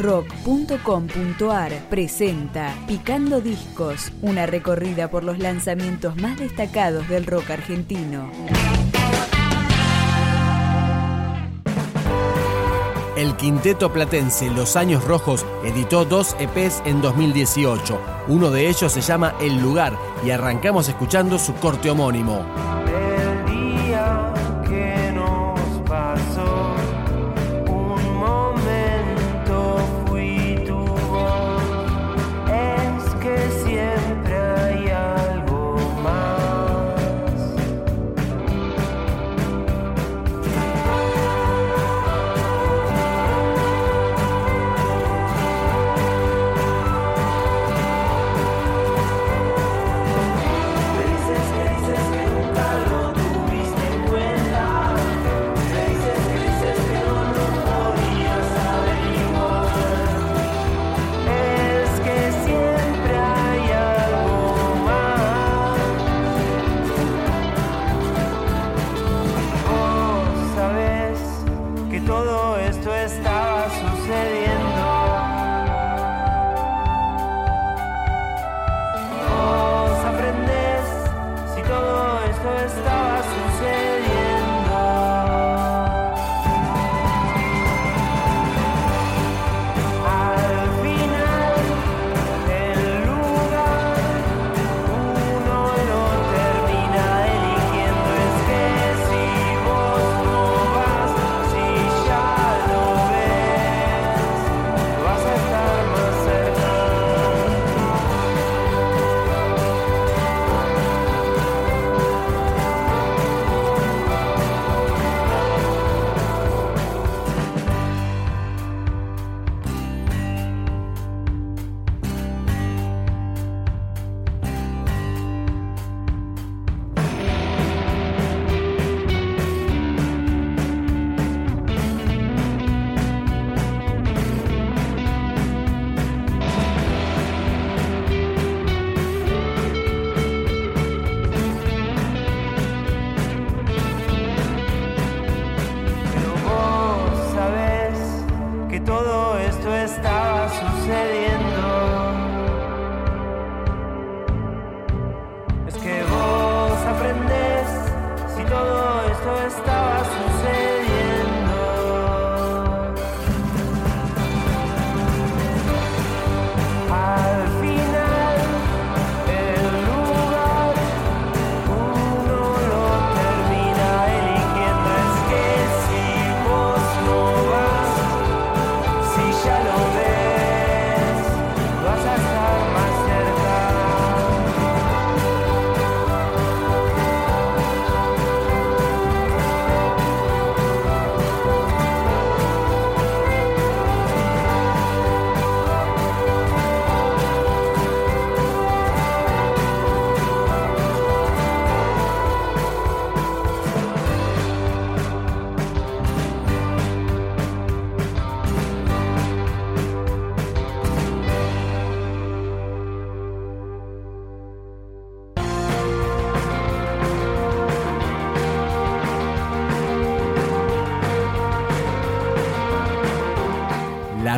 rock.com.ar presenta Picando Discos, una recorrida por los lanzamientos más destacados del rock argentino. El quinteto platense Los Años Rojos editó dos EPs en 2018. Uno de ellos se llama El Lugar y arrancamos escuchando su corte homónimo.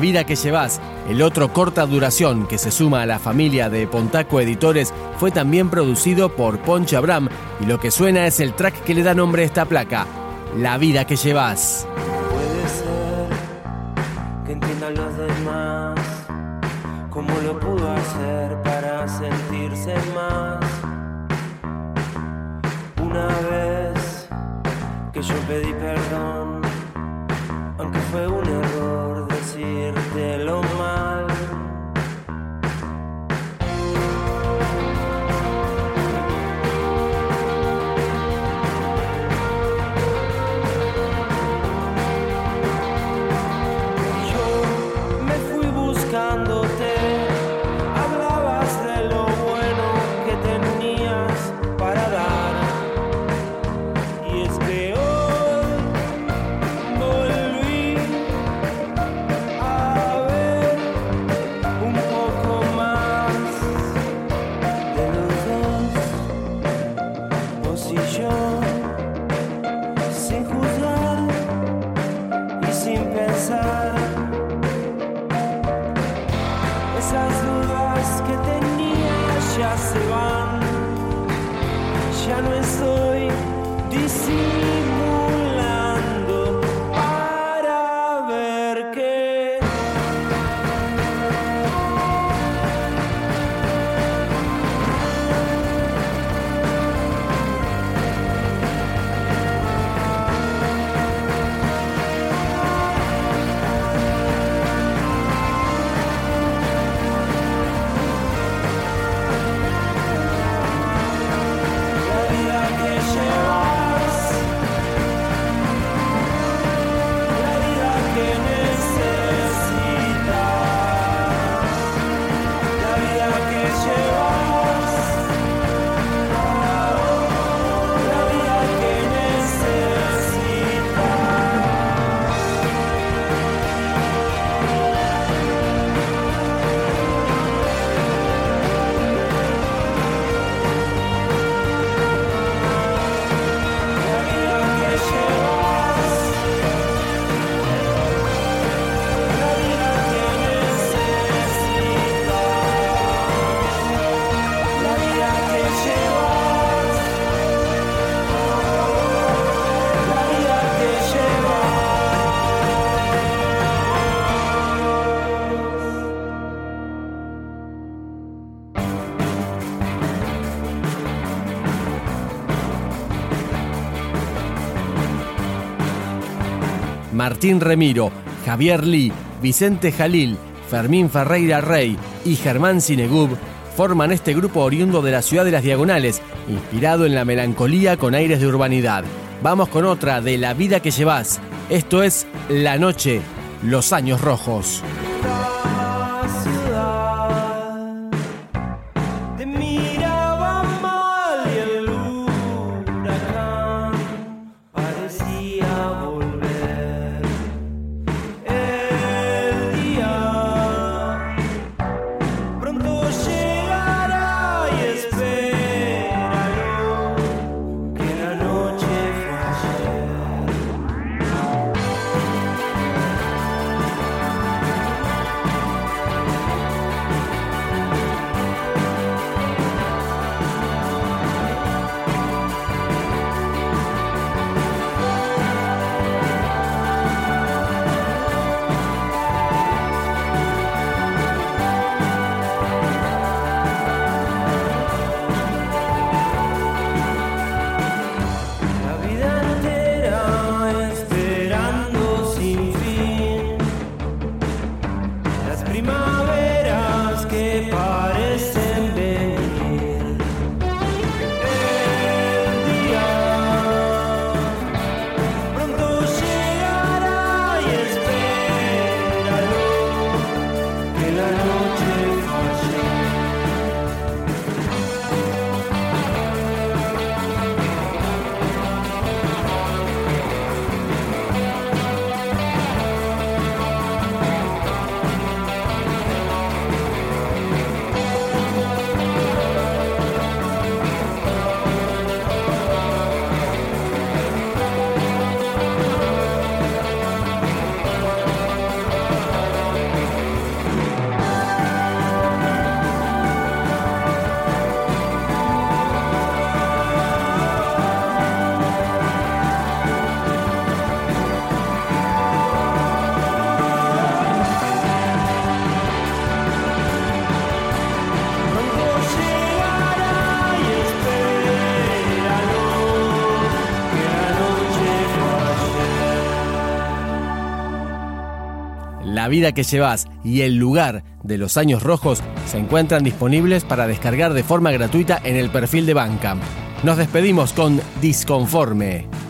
Vida que llevas, el otro corta duración que se suma a la familia de Pontaco Editores, fue también producido por Ponche Abram y lo que suena es el track que le da nombre a esta placa, La vida que llevas. Martín Remiro, Javier Lee, Vicente Jalil, Fermín Ferreira Rey y Germán Sinegub forman este grupo oriundo de la ciudad de las Diagonales, inspirado en la melancolía con aires de urbanidad. Vamos con otra de La vida que llevas. Esto es La Noche, Los Años Rojos. eternal. La vida que llevas y el lugar de los años rojos se encuentran disponibles para descargar de forma gratuita en el perfil de Bandcamp. Nos despedimos con Disconforme.